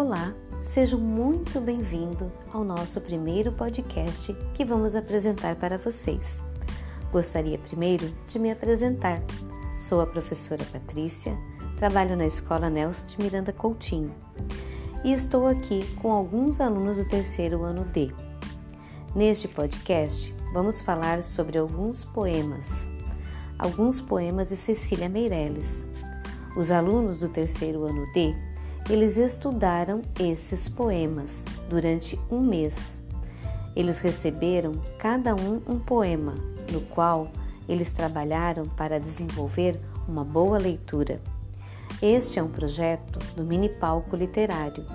Olá, seja muito bem-vindo ao nosso primeiro podcast que vamos apresentar para vocês. Gostaria primeiro de me apresentar. Sou a professora Patrícia, trabalho na Escola Nelson de Miranda Coutinho e estou aqui com alguns alunos do terceiro ano D. Neste podcast, vamos falar sobre alguns poemas, alguns poemas de Cecília Meirelles. Os alunos do terceiro ano D, eles estudaram esses poemas durante um mês. Eles receberam cada um um poema, no qual eles trabalharam para desenvolver uma boa leitura. Este é um projeto do Mini Palco Literário.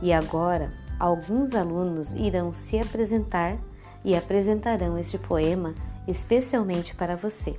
E agora, alguns alunos irão se apresentar e apresentarão este poema especialmente para você.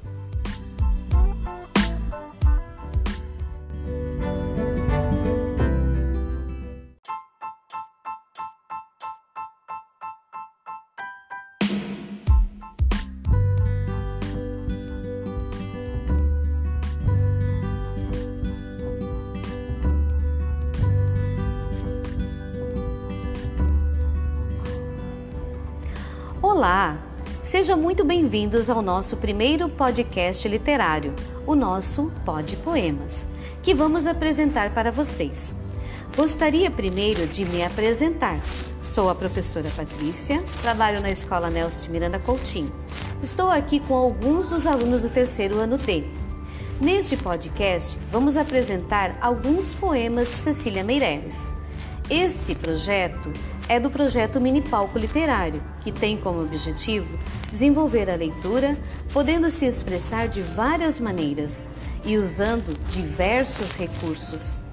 Bem-vindos ao nosso primeiro podcast literário, o nosso Pod Poemas, que vamos apresentar para vocês. Gostaria primeiro de me apresentar. Sou a professora Patrícia, trabalho na Escola Nelson Miranda Coutinho. Estou aqui com alguns dos alunos do terceiro ano D. Neste podcast, vamos apresentar alguns poemas de Cecília Meirelles. Este projeto é do projeto Mini Palco Literário, que tem como objetivo desenvolver a leitura, podendo se expressar de várias maneiras e usando diversos recursos.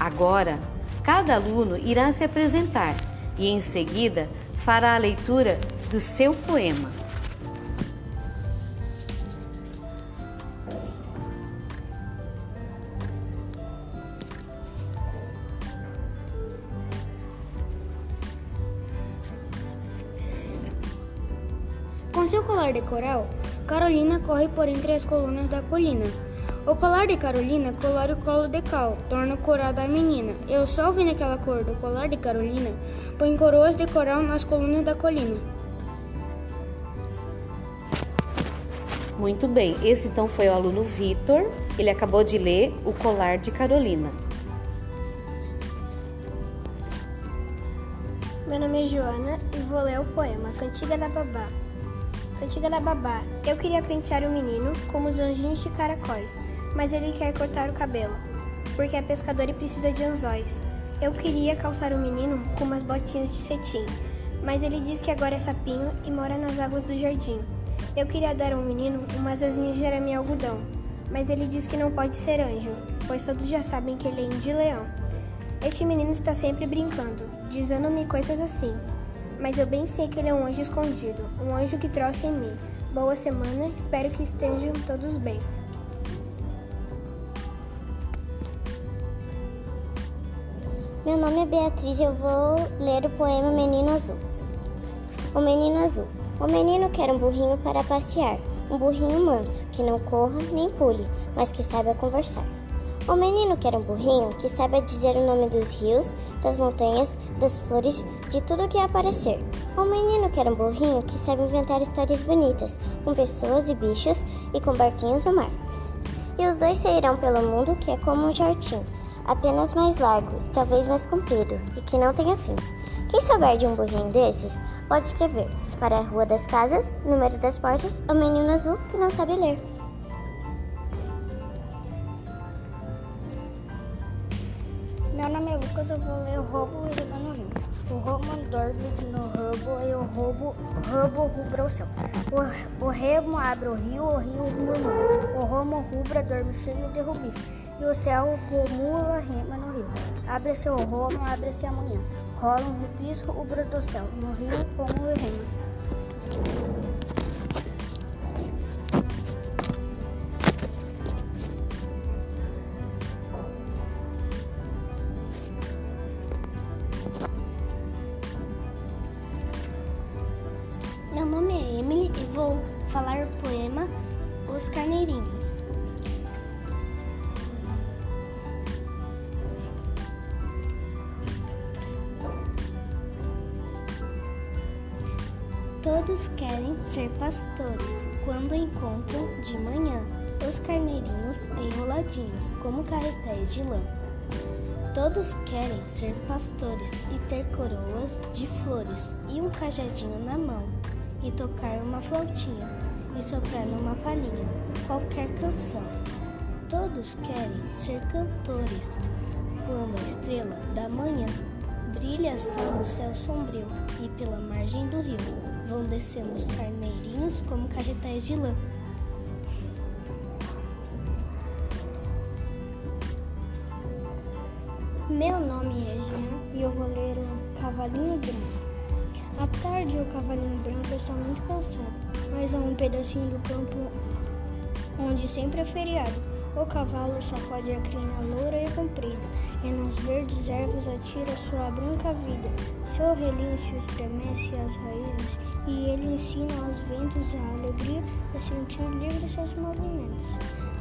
Agora, cada aluno irá se apresentar e, em seguida, fará a leitura do seu poema. Seu colar de coral, Carolina corre por entre as colunas da colina. O colar de Carolina colore o colo de cal, torna o coral da menina. E o sol vem naquela cor do colar de Carolina, põe coroas de coral nas colunas da colina. Muito bem, esse então foi o aluno Vitor. Ele acabou de ler O Colar de Carolina. Meu nome é Joana e vou ler o poema Cantiga da Babá. Cantiga da Babá. Eu queria pentear o menino como os anjinhos de caracóis, mas ele quer cortar o cabelo, porque é pescador e precisa de anzóis. Eu queria calçar o menino com umas botinhas de cetim, mas ele diz que agora é sapinho e mora nas águas do jardim. Eu queria dar ao menino umas asinhas de arame algodão, mas ele diz que não pode ser anjo, pois todos já sabem que ele é índio e leão. Este menino está sempre brincando, dizendo-me coisas assim. Mas eu bem sei que ele é um anjo escondido, um anjo que trouxe em mim. Boa semana, espero que estejam todos bem. Meu nome é Beatriz e eu vou ler o poema Menino Azul. O Menino Azul. O menino quer um burrinho para passear, um burrinho manso, que não corra nem pule, mas que saiba conversar. O menino quer um burrinho que saiba dizer o nome dos rios, das montanhas, das flores, de tudo que aparecer. O menino quer um burrinho que saiba inventar histórias bonitas, com pessoas e bichos e com barquinhos no mar. E os dois sairão pelo mundo que é como um jardim, apenas mais largo, talvez mais comprido, e que não tenha fim. Quem souber de um burrinho desses, pode escrever para a Rua das Casas, número das portas, o menino azul que não sabe ler. O, o remo abre o rio, o rio murmura. O ramo rubra dorme cheio de rubis. E o céu romula rema no rio. Abre-se o romo, abre-se amanhã. Rola um rubis, rubra do céu. No rio, como Todos querem ser pastores quando encontram de manhã os carneirinhos enroladinhos como carretéis de lã. Todos querem ser pastores e ter coroas de flores e um cajadinho na mão e tocar uma flautinha e soprar numa palhinha qualquer canção. Todos querem ser cantores quando a estrela da manhã brilha só no céu sombrio e pela margem do rio vão descendo os carneirinhos como carretéis de lã. Meu nome é Jean e eu vou ler o Cavalinho Branco. À tarde, o cavalinho branco está muito cansado, mas há um pedacinho do campo onde sempre é feriado. O cavalo sacode a crina loura e comprida, e nas verdes ervas atira sua branca vida. Seu relincho estremece as raízes, e ele ensina aos ventos a alegria de sentir livre seus movimentos.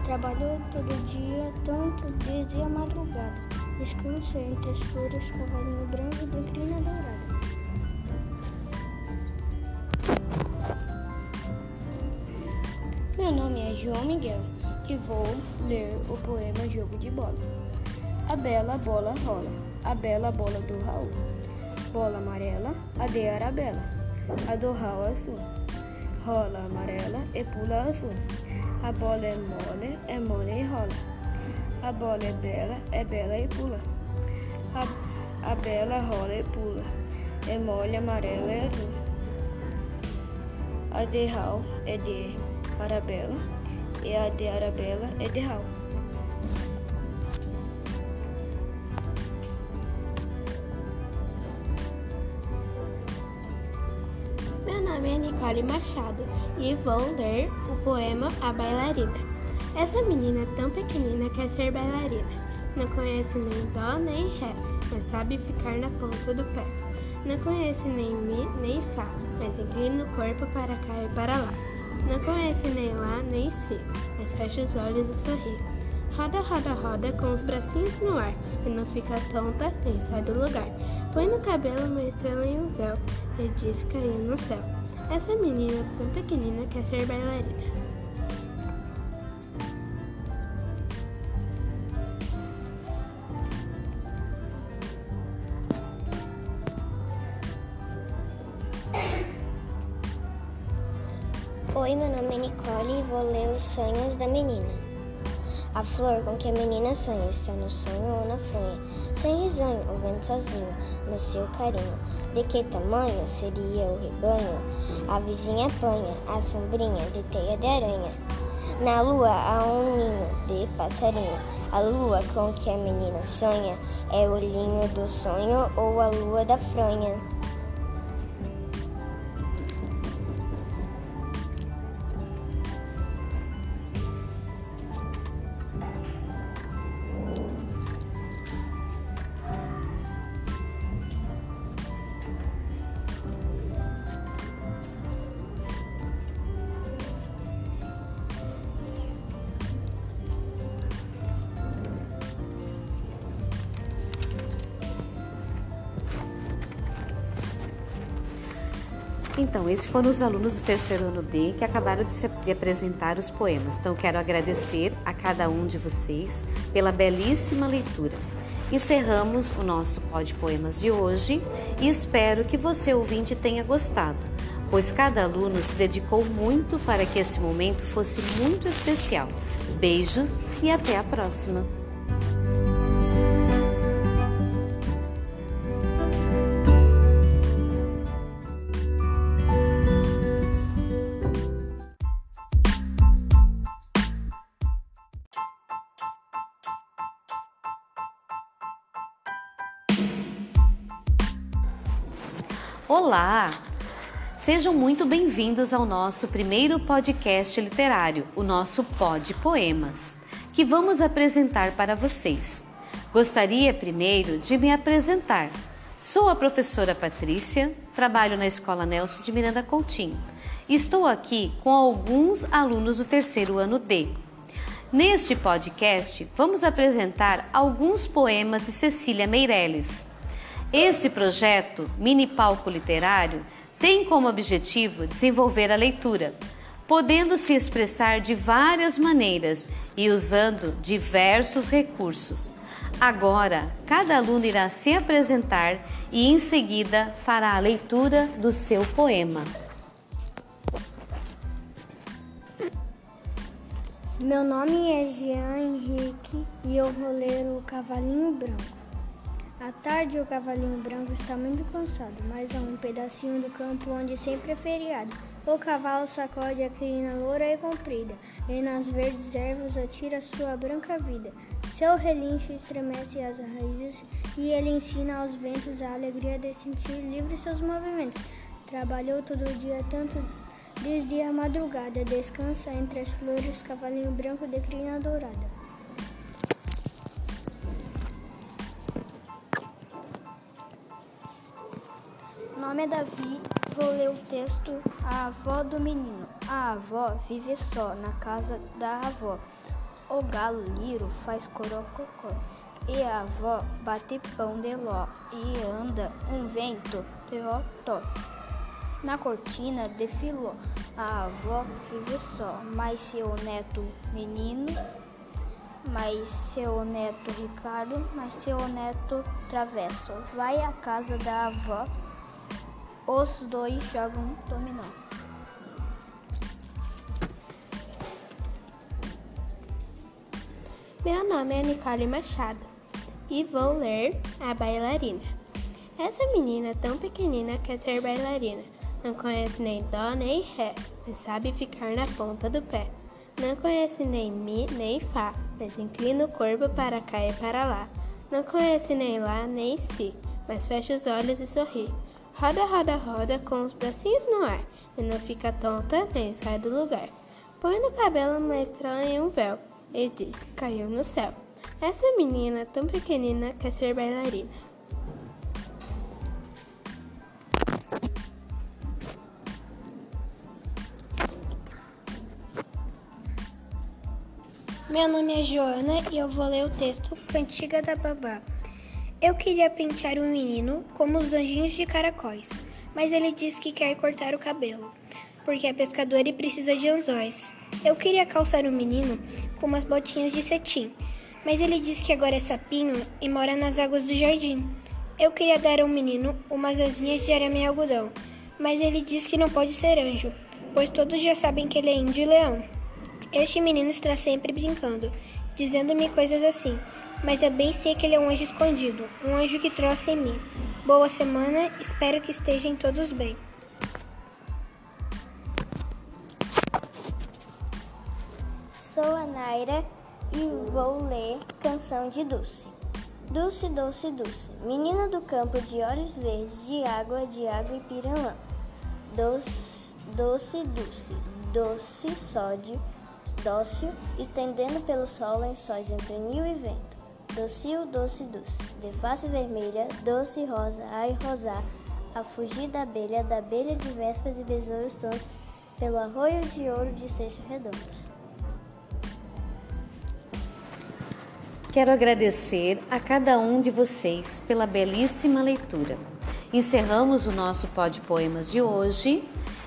Trabalhou todo dia, tanto desde a madrugada. Descansa entre as flores, cavalinho branco de crina dourada. Meu nome é João Miguel e vou ler o poema Jogo de Bola. A bela bola rola, a bela bola do Raul. Bola amarela, a de Arabella, a do Raul azul. Rola amarela e pula azul. A bola é mole, é mole e rola. A bola é bela, é bela e pula. A, a bela rola e pula. É mole, amarela e azul. A de Raul é de Arabella e a de Arabella é de Raul. Meu nome é Nicole Machado e vou ler o poema A Bailarina. Essa menina tão pequenina quer ser bailarina. Não conhece nem dó nem ré, mas sabe ficar na ponta do pé. Não conhece nem mi nem fá, mas inclina o corpo para cá e para lá. Não conhece nem lá nem si, mas fecha os olhos e sorri. Roda, roda, roda com os bracinhos no ar e não fica tonta nem sai do lugar. Põe no cabelo uma estrela em um véu e diz caiu no céu. Essa menina tão pequenina quer ser bailarina. Oi, meu nome é Nicole e vou ler os sonhos da menina. A flor com que a menina sonha está no sonho ou na folha. Sem risonho, o vento sozinho, no seu carinho. De que tamanho seria o rebanho? A vizinha apanha a sombrinha de teia de aranha. Na lua há um ninho de passarinho. A lua com que a menina sonha é o linho do sonho ou a lua da fronha. Então, esses foram os alunos do terceiro ano D que acabaram de, se, de apresentar os poemas. Então, quero agradecer a cada um de vocês pela belíssima leitura. Encerramos o nosso Pod Poemas de hoje e espero que você, ouvinte, tenha gostado, pois cada aluno se dedicou muito para que esse momento fosse muito especial. Beijos e até a próxima! Olá! Sejam muito bem-vindos ao nosso primeiro podcast literário, o nosso Pod Poemas, que vamos apresentar para vocês. Gostaria primeiro de me apresentar. Sou a professora Patrícia, trabalho na Escola Nelson de Miranda Coutinho estou aqui com alguns alunos do terceiro ano D. Neste podcast, vamos apresentar alguns poemas de Cecília Meirelles. Este projeto, Mini Palco Literário, tem como objetivo desenvolver a leitura, podendo se expressar de várias maneiras e usando diversos recursos. Agora, cada aluno irá se apresentar e em seguida fará a leitura do seu poema. Meu nome é Jean Henrique e eu vou ler o Cavalinho Branco. À tarde, o cavalinho branco está muito cansado, mas há um pedacinho do campo onde sempre é feriado. O cavalo sacode a crina loura e comprida, e nas verdes ervas atira sua branca vida. Seu relincho estremece as raízes, e ele ensina aos ventos a alegria de sentir livre seus movimentos. Trabalhou todo o dia, tanto desde a madrugada, descansa entre as flores, cavalinho branco de crina dourada. Nome é Davi, vou ler o texto A Avó do Menino. A avó vive só na casa da avó. O galo liro faz corococó. E a avó bate pão de ló. E anda um vento teotó. Na cortina desfilou. A avó vive só, mas seu neto menino mas seu neto Ricardo, mas seu neto Travesso. Vai à casa da avó os dois jogam dominó. Meu nome é Nicole Machado e vou ler A Bailarina. Essa menina tão pequenina quer ser bailarina. Não conhece nem dó nem ré, mas sabe ficar na ponta do pé. Não conhece nem mi nem fá, mas inclina o corpo para cá e para lá. Não conhece nem lá nem si, mas fecha os olhos e sorri. Roda, roda, roda com os bracinhos no ar e não fica tonta nem sai do lugar. Põe no cabelo uma estrela em um véu e diz: caiu no céu. Essa menina tão pequenina quer ser bailarina. Meu nome é Joana e eu vou ler o texto Cantiga da Babá. Eu queria pentear um menino como os anjinhos de caracóis, mas ele diz que quer cortar o cabelo, porque é pescador e precisa de anzóis. Eu queria calçar o um menino com umas botinhas de cetim, mas ele diz que agora é sapinho e mora nas águas do jardim. Eu queria dar ao menino umas asinhas de arame e algodão, mas ele diz que não pode ser anjo, pois todos já sabem que ele é índio e leão. Este menino está sempre brincando, dizendo-me coisas assim mas eu bem sei que ele é um anjo escondido, um anjo que trouxe em mim. Boa semana, espero que estejam todos bem. Sou a Naira e vou ler Canção de Dulce. Dulce, doce, dulce, menina do campo de olhos verdes, de água, de água e piranã. Doce, doce, doce, doce, sódio, dócil, estendendo pelo sol lençóis entre nil e vento. Docio, doce, doce, de face vermelha, doce rosa, ai rosar, a fugir da abelha, da abelha de vespas e besouros tontos, pelo arroio de ouro de seixos redondos. Quero agradecer a cada um de vocês pela belíssima leitura. Encerramos o nosso Pod Poemas de hoje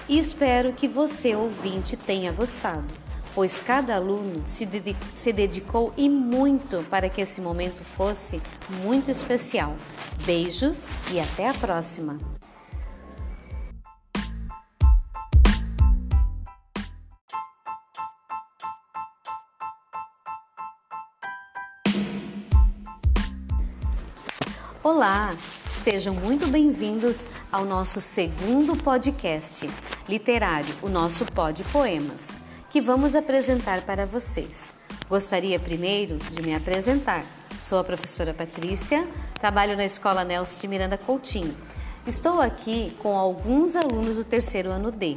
e espero que você, ouvinte, tenha gostado pois cada aluno se, se dedicou e muito para que esse momento fosse muito especial. Beijos e até a próxima! Olá, sejam muito bem-vindos ao nosso segundo podcast literário, o nosso Pod Poemas que vamos apresentar para vocês. Gostaria primeiro de me apresentar. Sou a professora Patrícia, trabalho na Escola Nelson de Miranda Coutinho. Estou aqui com alguns alunos do terceiro ano D.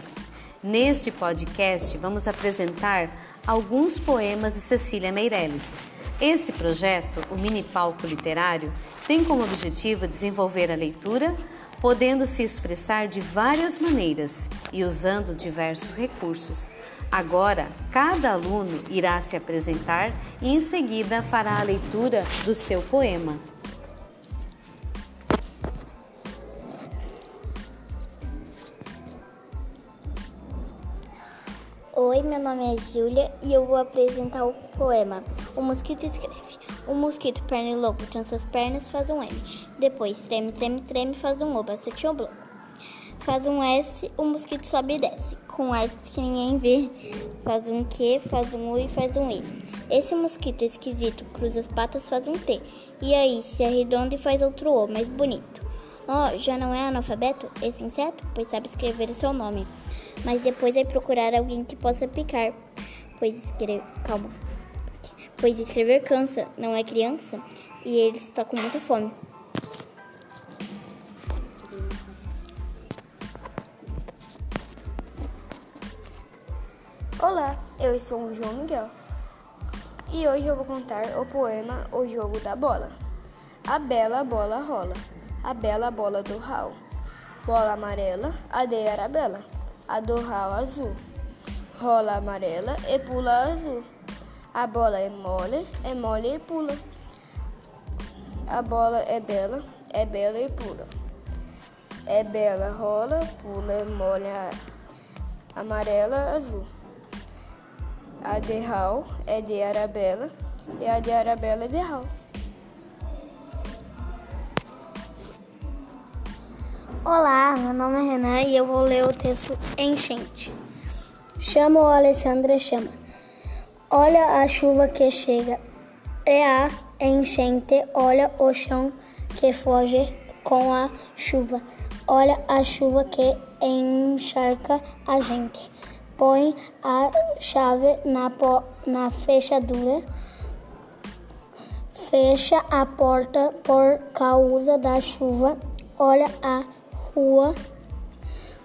Neste podcast, vamos apresentar alguns poemas de Cecília Meirelles. Esse projeto, o Mini Palco Literário, tem como objetivo desenvolver a leitura, podendo se expressar de várias maneiras e usando diversos recursos. Agora, cada aluno irá se apresentar e em seguida fará a leitura do seu poema. Oi, meu nome é Júlia e eu vou apresentar o poema O Mosquito Escreve. O mosquito pernilongo trança as pernas, faz um M. Depois treme, treme, treme, faz um O, bastante um bloco. Faz um S, o mosquito sobe e desce. Com artes que ninguém vê. Faz um Q, faz um U e faz um E. Esse mosquito esquisito cruza as patas, faz um T. E aí se arredonda e faz outro O, mais bonito. Oh, já não é analfabeto esse inseto? Pois sabe escrever o seu nome. Mas depois vai procurar alguém que possa picar. Pois escrever. Calma. Pois escrever cansa, não é criança? E ele está com muita fome. Olá, eu sou o João Miguel e hoje eu vou contar o poema O Jogo da Bola. A bela bola rola, a bela bola do Raul. Bola amarela, a de Arabella, a do Raul azul. Rola amarela e pula azul. A bola é mole, é mole e pula. A bola é bela, é bela e pula. É bela, rola, pula, é mole, amarela, azul. A de Raul é de Arabella e a de Arabella é de Raul. Olá, meu nome é Renan e eu vou ler o texto Enchente. Chama o Alexandre, chama. Olha a chuva que chega, é a enchente. Olha o chão que foge com a chuva. Olha a chuva que encharca a gente. Põe a chave na, na fechadura, fecha a porta por causa da chuva, olha a rua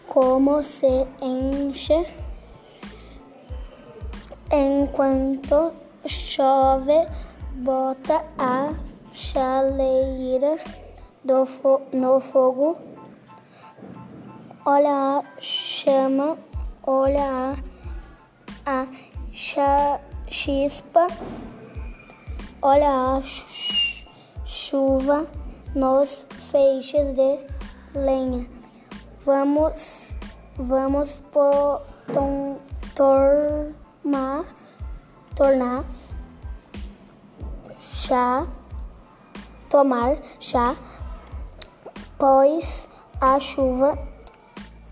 como se enche enquanto chove, bota a chaleira do fo no fogo, olha a chama olha a, a chispa, olha a chuva nos feixes de lenha. Vamos, vamos por, tom, tornar, tornar chá, tomar chá, pois a chuva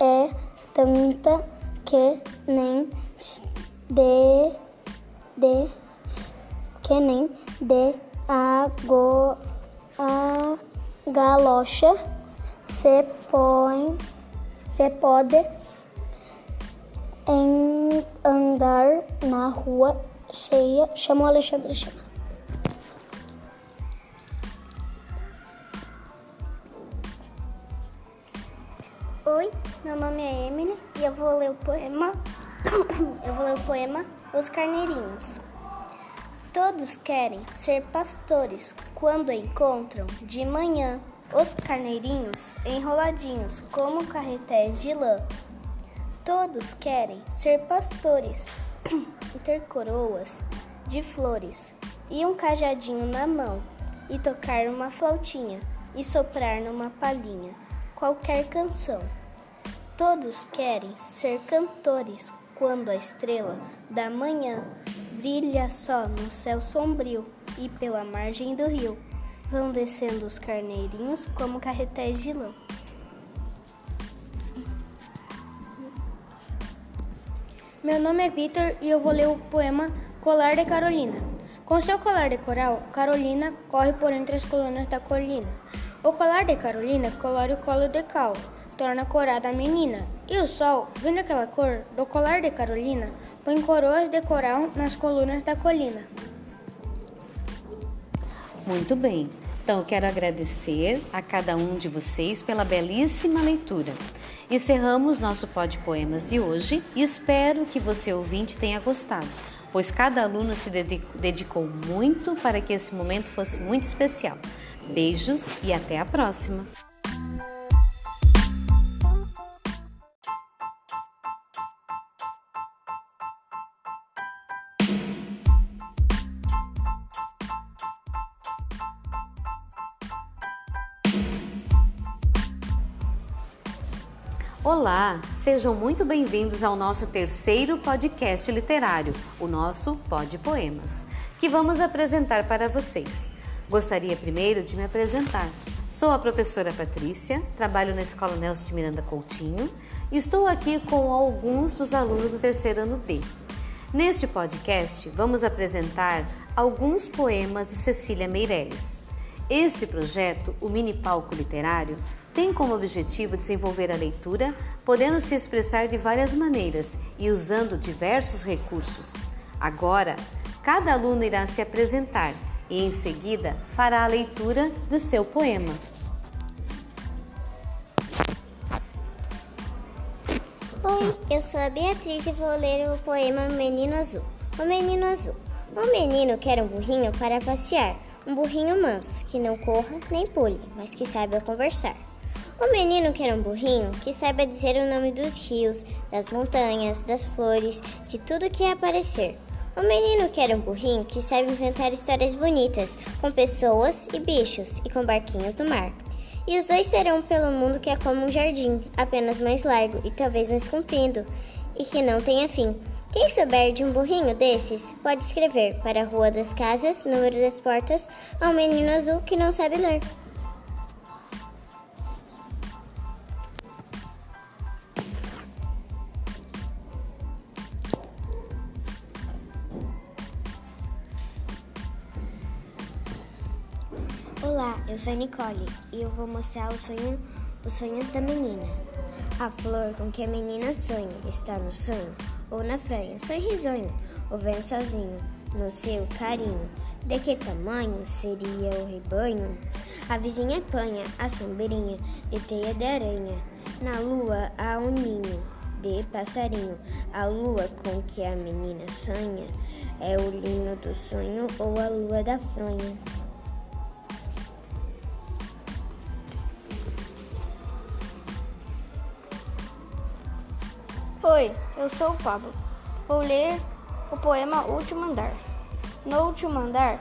é tanta que nem de, de que nem de ago, a galocha se põe se pode em andar na rua cheia chamou Alexandre chama Oi, meu nome é Emily e eu vou ler o poema. eu vou ler o poema Os Carneirinhos. Todos querem ser pastores quando encontram de manhã os carneirinhos enroladinhos como carretéis de lã. Todos querem ser pastores e ter coroas de flores e um cajadinho na mão e tocar uma flautinha e soprar numa palhinha qualquer canção. Todos querem ser cantores quando a estrela da manhã brilha só no céu sombrio e pela margem do rio vão descendo os carneirinhos como carretéis de lã. Meu nome é Vitor e eu vou ler o poema Colar de Carolina. Com seu colar de coral, Carolina corre por entre as colunas da colina. O colar de Carolina colore o colo de cal, torna corada a menina. E o sol, vendo aquela cor do colar de Carolina, põe coroas de coral nas colunas da colina. Muito bem. Então, quero agradecer a cada um de vocês pela belíssima leitura. Encerramos nosso Pod de Poemas de hoje e espero que você ouvinte tenha gostado, pois cada aluno se dedicou muito para que esse momento fosse muito especial. Beijos e até a próxima! Sejam muito bem-vindos ao nosso terceiro podcast literário, o nosso Pod Poemas, que vamos apresentar para vocês. Gostaria primeiro de me apresentar. Sou a professora Patrícia, trabalho na Escola Nelson de Miranda Coutinho e estou aqui com alguns dos alunos do terceiro ano D. Neste podcast, vamos apresentar alguns poemas de Cecília Meirelles. Este projeto, o Mini Palco Literário, tem como objetivo desenvolver a leitura, podendo se expressar de várias maneiras e usando diversos recursos. Agora, cada aluno irá se apresentar e, em seguida, fará a leitura de seu poema. Oi, eu sou a Beatriz e vou ler o poema Menino Azul. O Menino Azul. Um menino quer um burrinho para passear, um burrinho manso, que não corra nem pule, mas que saiba conversar. O menino quer um burrinho que saiba dizer o nome dos rios, das montanhas, das flores, de tudo que aparecer. O menino quer um burrinho que saiba inventar histórias bonitas, com pessoas e bichos e com barquinhos do mar. E os dois serão pelo mundo que é como um jardim, apenas mais largo e talvez mais comprido, e que não tenha fim. Quem souber de um burrinho desses, pode escrever para a Rua das Casas, número das portas, ao menino azul que não sabe ler. Eu sou Nicole e eu vou mostrar sonho, os sonhos da menina. A flor com que a menina sonha está no sonho ou na franha, sonho risonho, ou vem sozinho no seu carinho. De que tamanho seria o rebanho? A vizinha apanha a sombrinha de teia de aranha. Na lua há um ninho de passarinho. A lua com que a menina sonha é o linho do sonho ou a lua da fronha. Oi, eu sou o Pablo. Vou ler o poema Último Andar. No último andar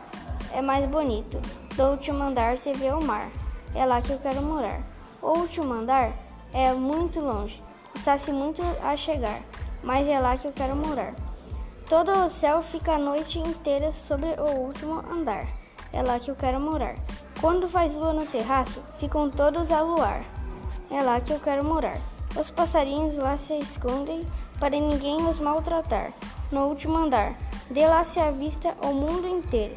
é mais bonito. Do último andar se vê o mar. É lá que eu quero morar. O último andar é muito longe. Está-se muito a chegar, mas é lá que eu quero morar. Todo o céu fica a noite inteira sobre o último andar. É lá que eu quero morar. Quando faz lua no terraço, ficam todos a luar. É lá que eu quero morar. Os passarinhos lá se escondem para ninguém os maltratar. No último andar, de lá se avista o mundo inteiro.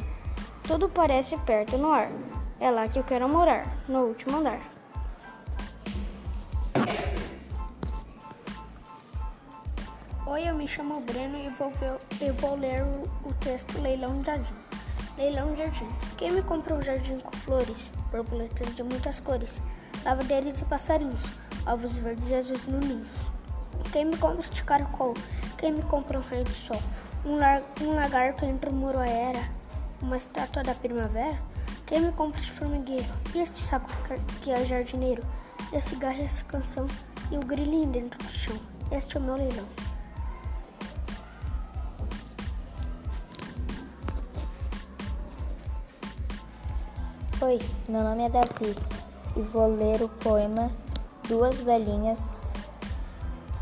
Tudo parece perto no ar. É lá que eu quero morar, no último andar. Oi, eu me chamo Breno e vou, ver, eu vou ler o, o texto Leilão de Jardim. Leilão de Jardim. Quem me compra um jardim com flores, borboletas de muitas cores, lavadeiras e passarinhos? Ovos verdes e azuis no ninho. Quem me compra este caracol? Quem me compra um raio de sol? Um, lar um lagarto entre o muro era? Uma estátua da primavera? Quem me compra este formigueiro? E este saco que é jardineiro? Esse garro e essa canção? E o grilinho dentro do chão? Este é o meu leilão. Oi, meu nome é Davi e vou ler o poema duas velhinhas,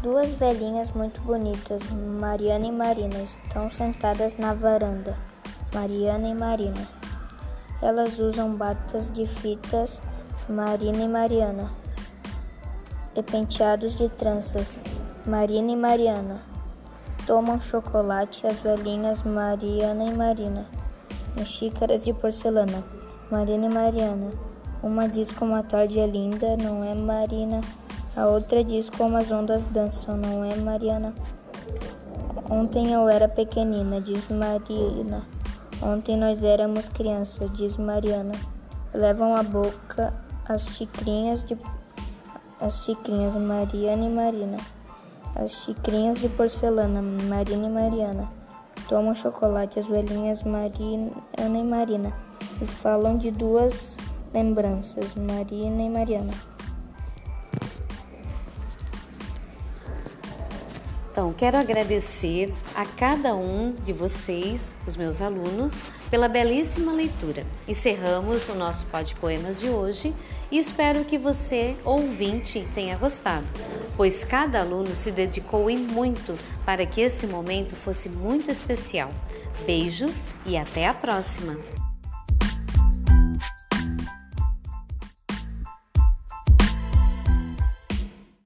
duas velhinhas muito bonitas, Mariana e Marina, estão sentadas na varanda. Mariana e Marina. Elas usam batas de fitas, Marina e Mariana. E penteados de tranças, Marina e Mariana. Tomam chocolate as velhinhas Mariana e Marina. Em xícaras de porcelana, Marina e Mariana. Uma diz como a tarde é linda, não é Marina. A outra diz como as ondas dançam, não é Mariana. Ontem eu era pequenina, diz Marina. Ontem nós éramos crianças, diz Mariana. Levam a boca as xicrinhas de as xicrinhas Mariana e Marina. As xicrinhas de porcelana, Marina e Mariana. Tomam chocolate as velhinhas Mariana e Marina e falam de duas Lembranças, Marina e Mariana. Então, quero agradecer a cada um de vocês, os meus alunos, pela belíssima leitura. Encerramos o nosso Pod Poemas de hoje e espero que você, ouvinte, tenha gostado, pois cada aluno se dedicou em muito para que esse momento fosse muito especial. Beijos e até a próxima!